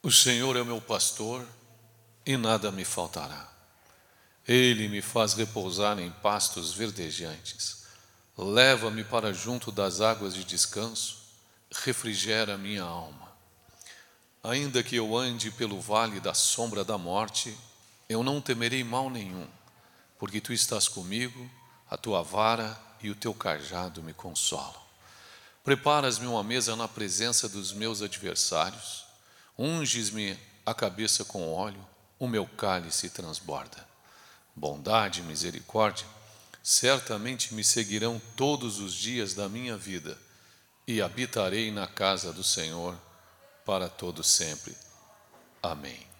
O Senhor é o meu pastor e nada me faltará. Ele me faz repousar em pastos verdejantes. Leva-me para junto das águas de descanso, refrigera minha alma. Ainda que eu ande pelo vale da sombra da morte, eu não temerei mal nenhum, porque tu estás comigo, a tua vara e o teu cajado me consolam. Preparas-me uma mesa na presença dos meus adversários, unges-me a cabeça com óleo, o meu cálice transborda. Bondade e misericórdia certamente me seguirão todos os dias da minha vida, e habitarei na casa do Senhor para todo sempre. Amém.